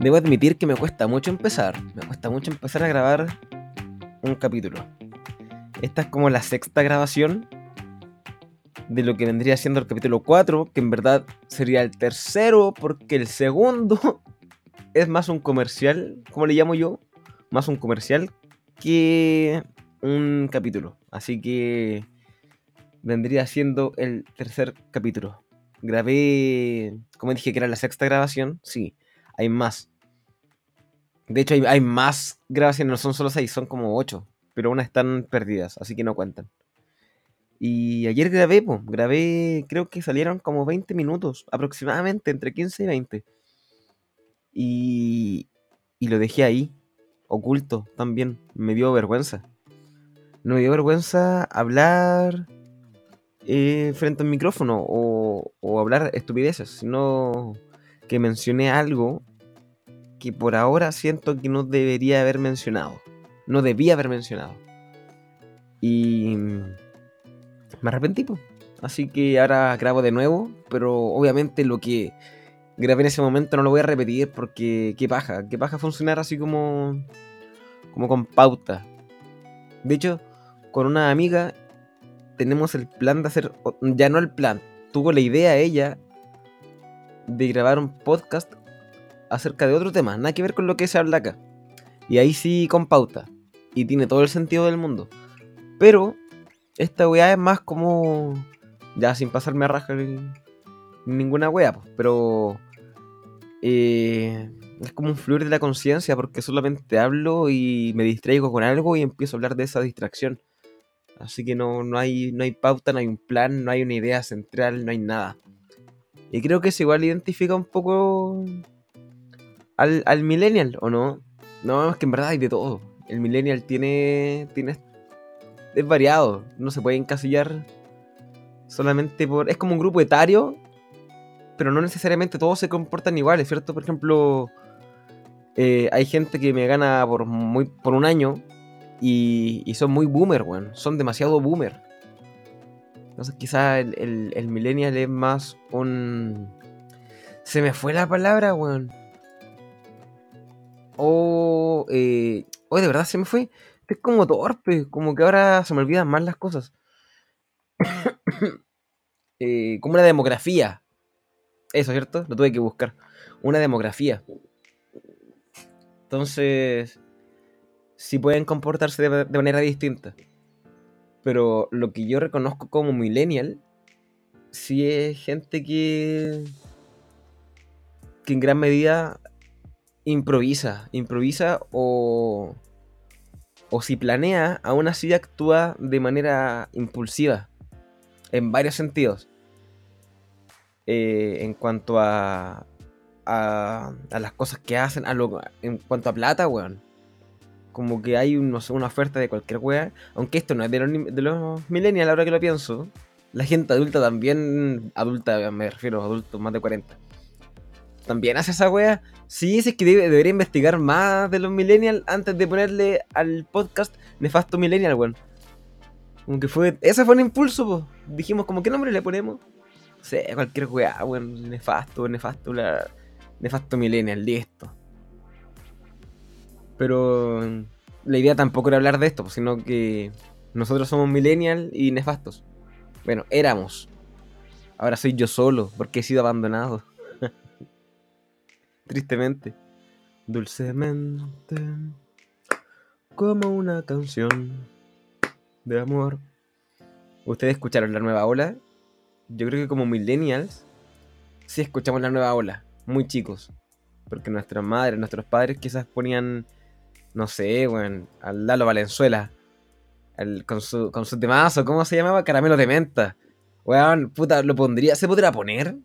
Debo admitir que me cuesta mucho empezar. Me cuesta mucho empezar a grabar un capítulo. Esta es como la sexta grabación de lo que vendría siendo el capítulo 4, que en verdad sería el tercero, porque el segundo es más un comercial, como le llamo yo, más un comercial que un capítulo. Así que vendría siendo el tercer capítulo. Grabé, como dije que era la sexta grabación, sí, hay más. De hecho, hay, más grabaciones, no son solo seis, son como ocho, pero unas están perdidas, así que no cuentan. Y ayer grabé, pues, grabé, creo que salieron como 20 minutos, aproximadamente, entre 15 y 20. Y, y lo dejé ahí, oculto también, me dio vergüenza. No me dio vergüenza hablar eh, frente al micrófono o, o hablar estupideces, sino que mencioné algo que por ahora siento que no debería haber mencionado. No debía haber mencionado. Y me arrepentí, Así que ahora grabo de nuevo, pero obviamente lo que grabé en ese momento no lo voy a repetir porque qué paja, qué paja funcionar así como como con pauta. De hecho, con una amiga tenemos el plan de hacer ya no el plan, tuvo la idea ella de grabar un podcast acerca de otro tema, nada que ver con lo que se habla acá. Y ahí sí con pauta. Y tiene todo el sentido del mundo. Pero esta weá es más como. Ya sin pasarme a rajar ninguna weá, pues, pero. Eh, es como un fluir de la conciencia porque solamente hablo y me distraigo con algo y empiezo a hablar de esa distracción. Así que no, no, hay, no hay pauta, no hay un plan, no hay una idea central, no hay nada. Y creo que eso igual identifica un poco al, al millennial, ¿o no? No, es que en verdad hay de todo. El millennial tiene, tiene es variado, no se puede encasillar solamente por... Es como un grupo etario, pero no necesariamente todos se comportan iguales, ¿cierto? Por ejemplo, eh, hay gente que me gana por, muy, por un año y, y son muy boomer, weón. Son demasiado boomer. Entonces quizás el, el, millennial es más un... Se me fue la palabra, weón. O... Eh... De verdad se me fue es como torpe, como que ahora se me olvidan más las cosas. Eh, como una demografía. Eso, ¿cierto? Lo tuve que buscar. Una demografía. Entonces, sí pueden comportarse de, manera distinta. Pero lo que yo reconozco como millennial, sí es gente que, que en gran medida improvisa. Improvisa o o si planea, aún así actúa de manera impulsiva, en varios sentidos. Eh, en cuanto a, a, las cosas que hacen, a en cuanto a plata, weón. Como que hay una oferta de cualquier weón. Aunque esto no es de los, de los millennials, ahora que lo pienso. La gente adulta también, adulta me refiero, adultos más de 40 también hace esa wea. Sí, es que debería investigar más de los millennials antes de ponerle al podcast Nefasto Millennial, weón. Como que fue. Ese fue un impulso, pues. Dijimos, como, ¿qué nombre le ponemos? No sé, cualquier weá, weón. Nefasto, nefasto, la... nefasto Millennial, listo. Pero la idea tampoco era hablar de esto, sino que nosotros somos millennial y nefastos. Bueno, éramos. Ahora soy yo solo, porque he sido abandonado tristemente. Dulcemente, como una canción de amor. ¿Ustedes escucharon la nueva ola? Yo creo que como millennials, sí escuchamos la nueva ola, muy chicos. Porque nuestras madres, nuestros padres quizás ponían, no sé, bueno, al Lalo Valenzuela. con su, con su temazo, ¿cómo se llamaba? Caramelo de menta. Weón, puta, lo pondría, ¿se podría poner?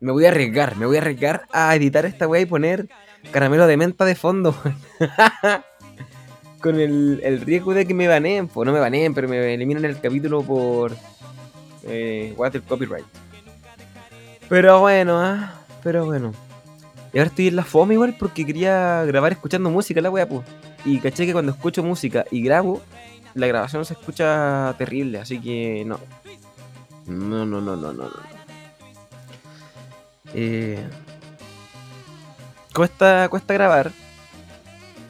Me voy a arriesgar, me voy a arriesgar a editar esta weá y poner caramelo de menta de fondo. Con el, riesgo de que me baneen, pues no me baneen, pero me eliminan el capítulo por eh, Water Copyright. Pero bueno, ah, pero bueno. Y ahora estoy en la fome igual porque quería grabar escuchando música la weá, pues. Y caché que cuando escucho música y grabo, la grabación se escucha terrible, así que no. No, no, no, no, no, no. Eh, cuesta, cuesta grabar.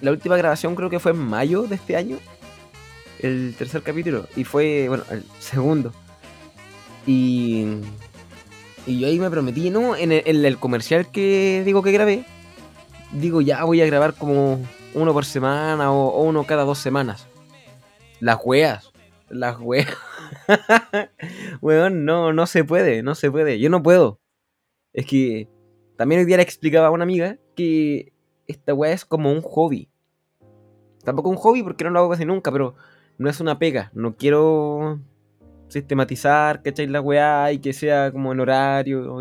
La última grabación creo que fue en mayo de este año. El tercer capítulo. Y fue, bueno, el segundo. Y. Y yo ahí me prometí, ¿no? En el, comercial que digo que grabé. Digo, ya voy a grabar como uno por semana o, uno cada dos semanas. Las weas. Las weas. Weón, no, no se puede, no se puede. Yo no puedo. Es que también hoy día le explicaba a una amiga que esta weá es como un hobby. Tampoco un hobby porque no lo hago casi nunca, pero no es una pega. No quiero sistematizar, ¿cachai? La weá y que sea como en horario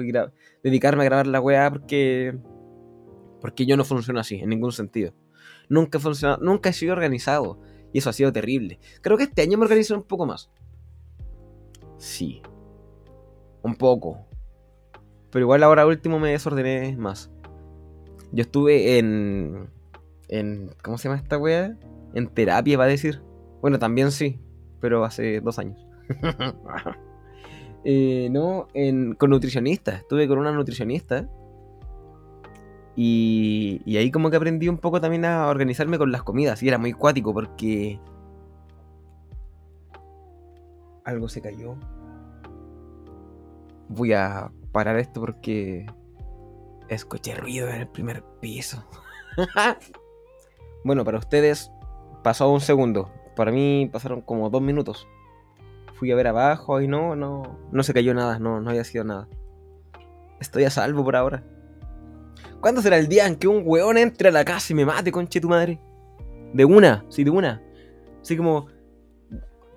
dedicarme a grabar la weá porque. Porque yo no funciono así, en ningún sentido. Nunca he funcionado, nunca he sido organizado. Y eso ha sido terrible. Creo que este año me organizé un poco más. Sí. Un poco. Pero igual ahora último me desordené más. Yo estuve en. en ¿Cómo se llama esta wea? En terapia, va a decir. Bueno, también sí, pero hace dos años. Eh, no, en, con nutricionista. Estuve con una nutricionista. Y, y ahí como que aprendí un poco también a organizarme con las comidas. Y era muy cuático porque... Algo se cayó. Voy a parar esto porque escuché ruido en el primer piso. bueno, para ustedes pasó un segundo. Para mí pasaron como dos minutos. Fui a ver abajo y no, no, no se cayó nada, no, no había sido nada. Estoy a salvo por ahora. ¿Cuándo será el día en que un weón entre a la casa y me mate, conche tu madre? De una, sí, de una. Así como,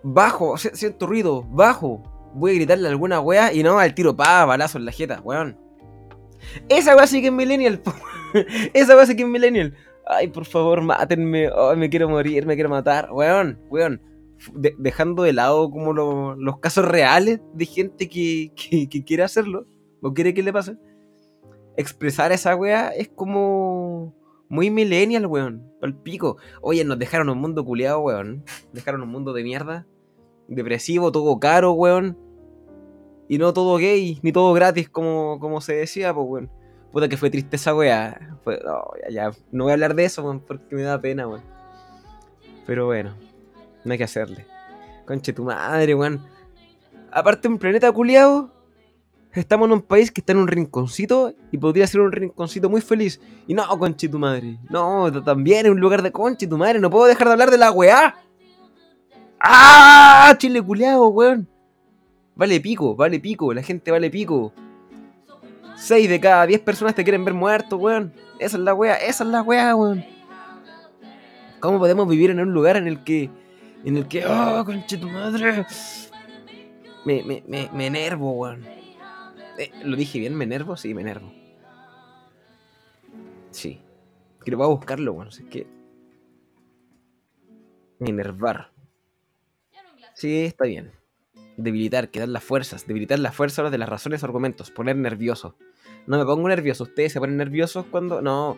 bajo, siento ruido, bajo. Voy a gritarle a alguna wea y no al tiro pa, balazo en la jeta, weón. Esa wea sí que es millennial, Esa wea sí que es millennial. Ay, por favor, mátenme. Ay, me quiero morir, me quiero matar. Weón, weón. dejando de lado como los casos reales de gente que, que, quiere hacerlo o quiere que le pase. Expresar esa wea es como muy millennial, weón. Al pico. Oye, nos dejaron un mundo culiado, weón. Dejaron un mundo de mierda. Depresivo, todo caro, weón. Y no todo gay, ni todo gratis, como, como se decía, pues, weón. Puta que fue triste esa weá. ya, No voy a hablar de eso, porque me da pena, weón. Pero bueno, no hay que hacerle. Conche tu madre, weón. Aparte, un planeta culiado, estamos en un país que está en un rinconcito y podría ser un rinconcito muy feliz. Y no, conche tu madre. No, también es un lugar de conche tu madre. No puedo dejar de hablar de la weá. ¡Ah! Chile culiado, weón. Vale pico, vale pico, la gente vale pico. 6 de cada 10 personas te quieren ver muerto, weón. Esa es la weá, esa es la weá, weón. ¿Cómo podemos vivir en un lugar en el que. En el que. ¡Oh, conche tu madre! Me, me, me, me enervo, weón. Eh, ¿Lo dije bien? ¿Me enervo? Sí, me enervo. Sí. Quiero a buscarlo, weón. es que. Enervar. Sí, está bien. Debilitar, quedar las fuerzas. Debilitar las fuerzas de las razones o argumentos. Poner nervioso. No me pongo nervioso. Ustedes se ponen nerviosos cuando. No.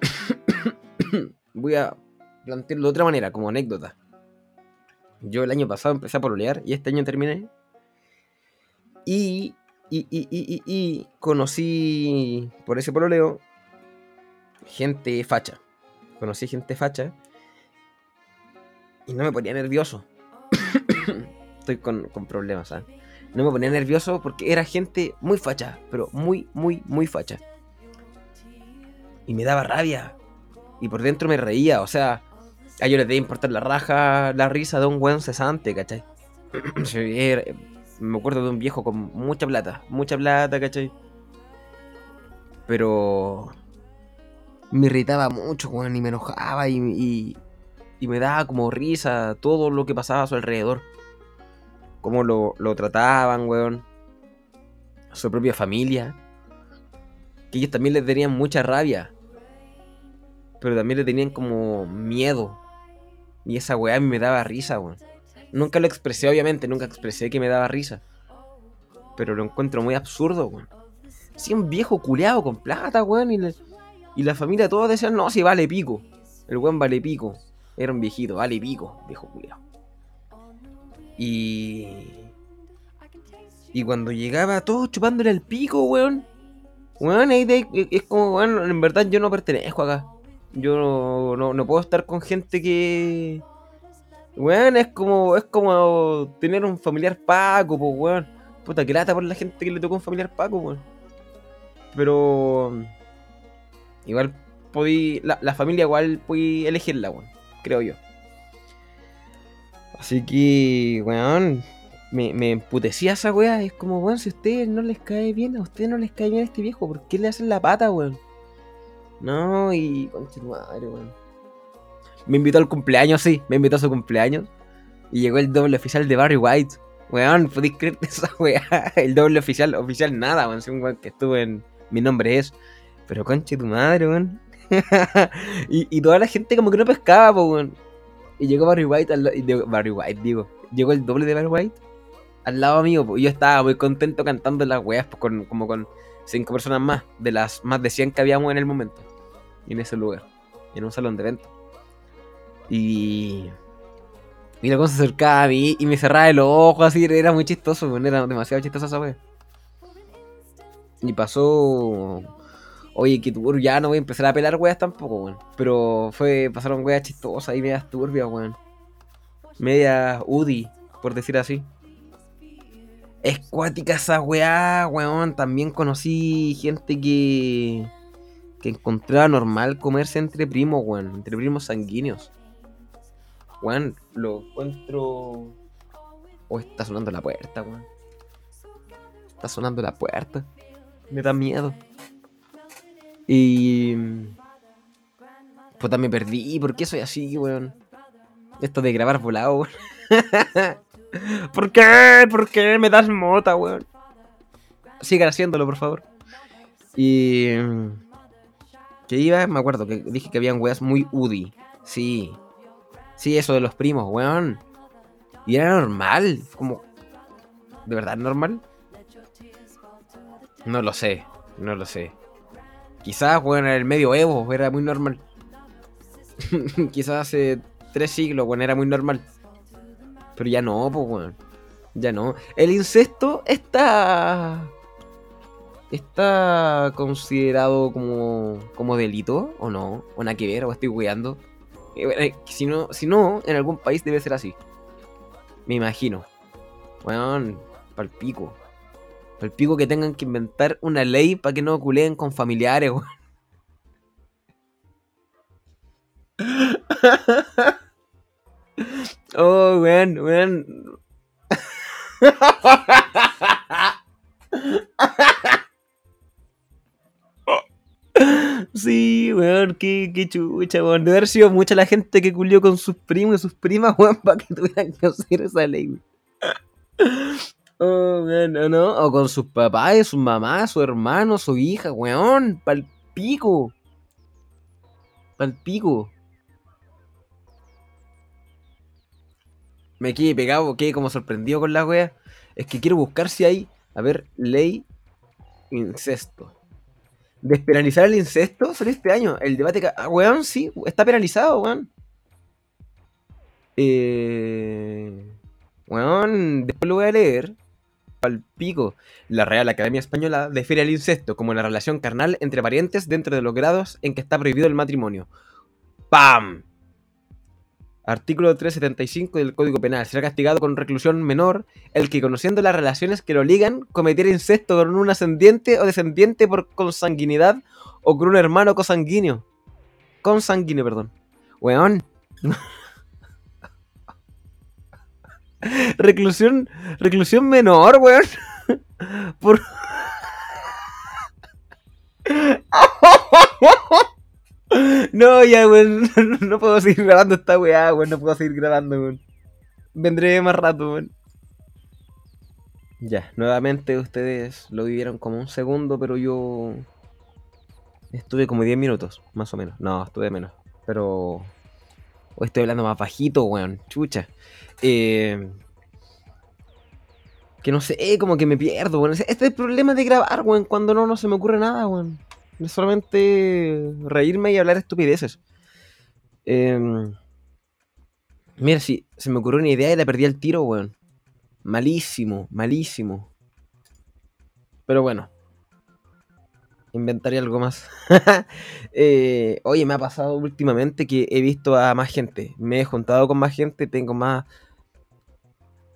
Voy a plantearlo de otra manera, como anécdota. Yo el año pasado empecé a pololear y este año terminé. Y, y, y, y, y conocí por ese pololeo gente facha. Conocí gente facha y no me ponía nervioso. Estoy con, problemas, ¿sabes? no me ponía nervioso porque era gente muy facha, pero muy, muy, muy facha. Y me daba rabia. Y por dentro me reía, o sea, a ellos les debe importar la raja, la risa de un buen cesante, ¿cachai? me acuerdo de un viejo con mucha plata, mucha plata, ¿cachai? Pero me irritaba mucho, weón, y me enojaba y, y, y, me daba como risa todo lo que pasaba a su alrededor cómo lo, trataban, weón. A su propia familia. Que ellos también les tenían mucha rabia. Pero también le tenían como miedo. Y esa weá a mí me daba risa, weón. Nunca lo expresé, obviamente, nunca expresé que me daba risa. Pero lo encuentro muy absurdo, weón. Si un viejo culeado con plata, weón. Y, la familia todos decían, no, si vale pico. El weón vale pico. Era un viejito, vale pico, viejo culeado. Y. Y cuando llegaba todo chupándole el pico, weón. Weón, ahí de- es como, weón, en verdad yo no pertenezco acá. Yo no, no, no puedo estar con gente que. Weón, es como, es como tener un familiar Paco, pues, weón. Puta, que lata por la gente que le tocó un familiar Paco, weón. Pero. Igual podí. La, la familia igual podí elegirla, weón. Creo yo. Así que, weón. Me, me emputecía esa weá. Es como, weón, si a ustedes no les cae bien, a ustedes no les cae bien este viejo, ¿por qué le hacen la pata, weón? No, y. Madre, weón. Me invitó al cumpleaños, sí. Me invitó a su cumpleaños. Y llegó el doble oficial de Barry White. Weón, podéis creerte esa weá. El doble oficial, oficial nada, weón. Es un weón que estuvo en. Mi nombre es. Pero conche tu madre, weón. y, y toda la gente como que no pescaba, weón. Y llegó Barry White al y Barry White, digo. Llegó el doble de Barry White al lado mío, y yo estaba muy contento cantando las weas, pues, con, como con cinco personas más, de las más de 100 que habíamos en el momento. En ese lugar. En un salón de eventos. Y. Y la cosa se acercaba a mí y me cerraba el ojo así, era muy chistoso, era demasiado chistosa esa wea. Y pasó. Oye, que turbio, ya no voy a empezar a pelar weas tampoco, weón. Pero fue, pasaron weas chistosas y medias turbias, weón. Medias UDI, por decir así. Es cuática esa weá, weón. También conocí gente que. que encontraba normal comerse entre primos, weón. Entre primos sanguíneos. Weón, lo encuentro. Oh, está sonando la puerta, weón. Está sonando la puerta. Me da miedo. Y. Puta, me perdí. ¿Por qué soy así, weón? Esto de grabar volado, weón. ¿Por qué? ¿Por qué me das mota, weón? Sigan haciéndolo, por favor. Y. Que iba, me acuerdo que dije que habían weas muy UDI. Sí. Sí, eso de los primos, weón. Y era normal. Como. ¿De verdad normal? No lo sé. No lo sé. Quizás, weón, en el medio Evo era muy normal. Quizás hace tres siglos, weón, era muy normal. Pero ya no, pues, weón. Ya no. El incesto está. ¿Está considerado como, como delito o no? ¿O nada que ver? ¿O estoy weando? Eh, bueno, eh, Si no, si no, en algún país debe ser así. Me imagino. Weón, palpico. Palpico que tengan que inventar una ley para que no culeen con familiares, weón. Oh, weón, weón. Sí, weón, qué, qué chucha, weón. Debe haber sido mucha la gente que culió con sus primos y sus primas, weón, para que tuvieran que hacer esa ley, weón. Oh, weón, ¿o no? O con sus papás, sus mamás, su hermano, su hija, weón. Pal pico. Pal pico. Me quedé pegado, quedé como sorprendido con la wea. Es que quiero buscar si hay, a ver, ley incesto. Despenalizar el incesto salió este año. El debate, ca- ah, weón, sí, está penalizado, weón. Eh, weón, después lo voy a leer. Palpico. La Real Academia Española define el incesto como una relación carnal entre parientes dentro de los grados en que está prohibido el matrimonio. ¡Pam! Artículo 375 del Código Penal. Será castigado con reclusión menor el que, conociendo las relaciones que lo ligan, cometiera incesto con un ascendiente o descendiente por consanguinidad o con un hermano consanguíneo. Consanguíneo, perdón. Weón. reclusión. Reclusión menor, weón. por. No, ya, weón. No puedo seguir grabando esta weá, weón. No puedo seguir grabando, weón. Vendré más rato, weón. Ya, nuevamente ustedes lo vivieron como un segundo, pero yo estuve como 10 minutos, más o menos. No, estuve menos. Pero hoy estoy hablando más bajito, weón. Chucha. Eh, que no sé, como que me pierdo, weón. Este es el problema de grabar, weón, cuando no, no se me ocurre nada, weón. Es solamente reírme y hablar estupideces. Em, mira, si se me ocurrió una idea y la perdí al tiro, weón. Malísimo, malísimo. Pero bueno. Inventaré algo más. Eh, oye, me ha pasado últimamente que he visto a más gente. Me he juntado con más gente, tengo más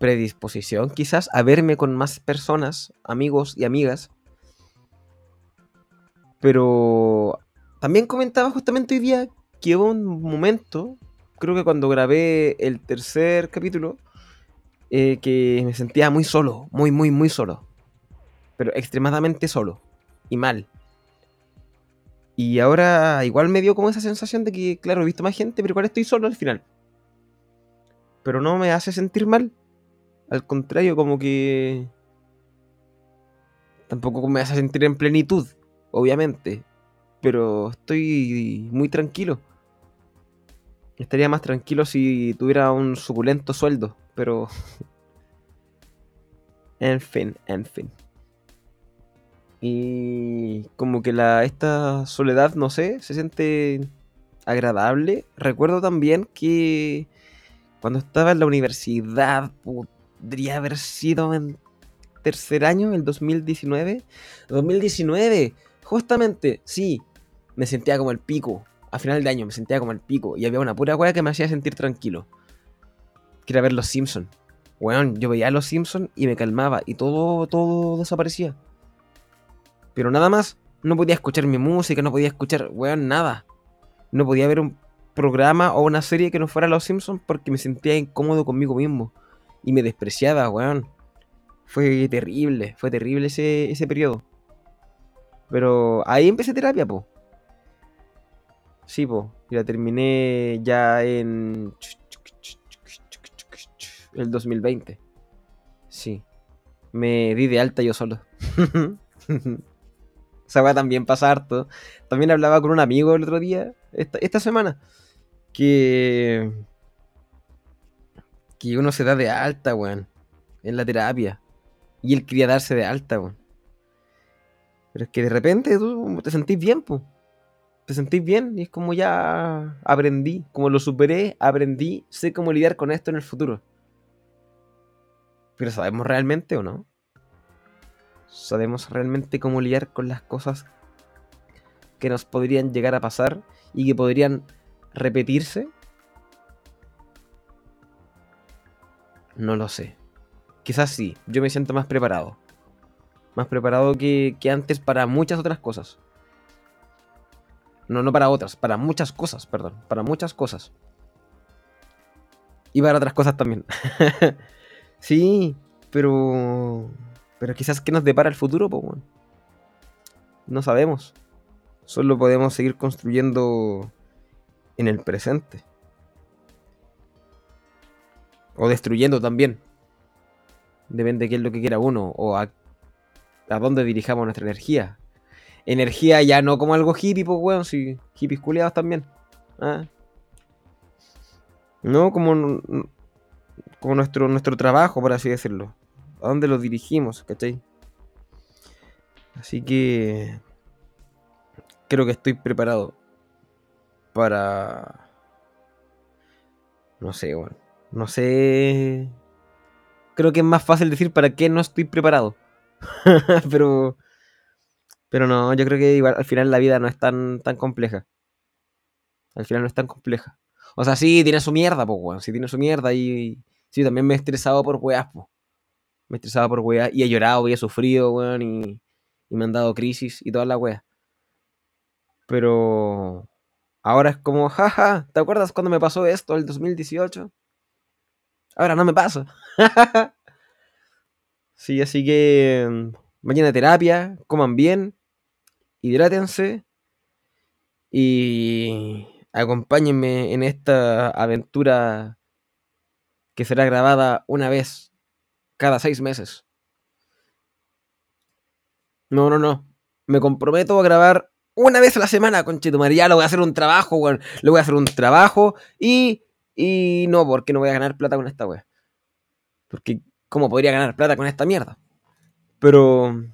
predisposición quizás a verme con más personas, amigos y amigas. Pero también comentaba justamente hoy día que hubo un momento, creo que cuando grabé el tercer capítulo, eh, que me sentía muy solo, muy, muy, muy solo. Pero extremadamente solo y mal. Y ahora igual me dio como esa sensación de que, claro, he visto más gente, pero igual estoy solo al final. Pero no me hace sentir mal. Al contrario, como que... Tampoco me hace sentir en plenitud, obviamente. Pero estoy muy tranquilo. Estaría más tranquilo si tuviera un suculento sueldo, pero... en fin, en fin. Y como que la, esta soledad, no sé, se siente agradable. Recuerdo también que cuando estaba en la universidad, podría haber sido en tercer año, el 2019. 2019, justamente, sí, me sentía como el pico. A final de año me sentía como el pico. Y había una pura weá que me hacía sentir tranquilo. Que ver los Simpsons. Weón, yo veía a los Simpsons y me calmaba. Y todo, todo desaparecía. Pero nada más, no podía escuchar mi música, no podía escuchar, weón, nada. No podía ver un programa o una serie que no fuera Los Simpsons porque me sentía incómodo conmigo mismo. Y me despreciaba, weón. Fue terrible, fue terrible ese, ese periodo. Pero ahí empecé terapia, po. Sí, po. Y la terminé ya en... El 2020. Sí. Me di de alta yo solo. Esa va también pasa harto. También hablaba con un amigo el otro día, esta, semana, que. Que uno se da de alta, weón, en la terapia. Y él quería darse de alta, weón. Pero es que de repente tú te sentís bien, pues. Te sentís bien y es como ya aprendí, como lo superé, aprendí, sé cómo lidiar con esto en el futuro. Pero ¿sabemos realmente o no? ¿Sabemos realmente cómo lidiar con las cosas que nos podrían llegar a pasar y que podrían repetirse? No lo sé. Quizás sí, yo me siento más preparado. Más preparado que, antes para muchas otras cosas. No, no para otras, para muchas cosas, perdón. Para muchas cosas. Y para otras cosas también. sí, pero pero quizás que nos depara el futuro, pues. No sabemos. Solo podemos seguir construyendo en el presente. O destruyendo también. Depende de qué es lo que quiera uno. O a, dónde dirijamos nuestra energía. Energía ya no como algo hippie, pues, weón. Si hippies culiados también. ¿Ah? No como, como nuestro, nuestro trabajo, por así decirlo a dónde lo dirigimos, ¿cachai? Así que creo que estoy preparado para... No sé, bueno. No sé... Creo que es más fácil decir para qué no estoy preparado. pero... Pero no, yo creo que igual al final la vida no es tan, tan compleja. Al final no es tan compleja. O sea, sí, tiene su mierda, pues, weón. Sí, tiene su mierda y... Sí, también me he estresado por weas, pues me estresaba por weá, y he llorado, y he sufrido, weón, y, me han dado crisis y toda la weá. Pero ahora es como, jaja, ¿te acuerdas cuando me pasó esto el 2018? Ahora no me pasa. sí, así que mm, vayan a terapia, coman bien, hidrátense y acompáñenme en esta aventura que será grabada una vez cada seis meses. No, no, no. Me comprometo a grabar una vez a la semana, con Ya lo voy a hacer un trabajo, weón. Le voy a hacer un trabajo y. Y no, porque no voy a ganar plata con esta weá. Porque, ¿cómo podría ganar plata con esta mierda? Pero.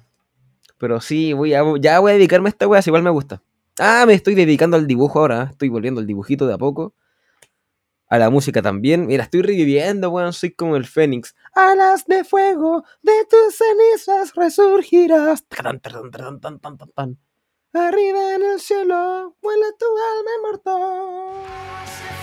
Pero sí, voy a, ya voy a dedicarme a esta weá, si igual me gusta. Ah, me estoy dedicando al dibujo ahora. Estoy volviendo al dibujito de a poco a la música también. Mira, estoy reviviendo, weón, soy como el Fénix. Alas de fuego, de tus cenizas resurgirás. Arriba en el cielo, vuela tu alma inmortal.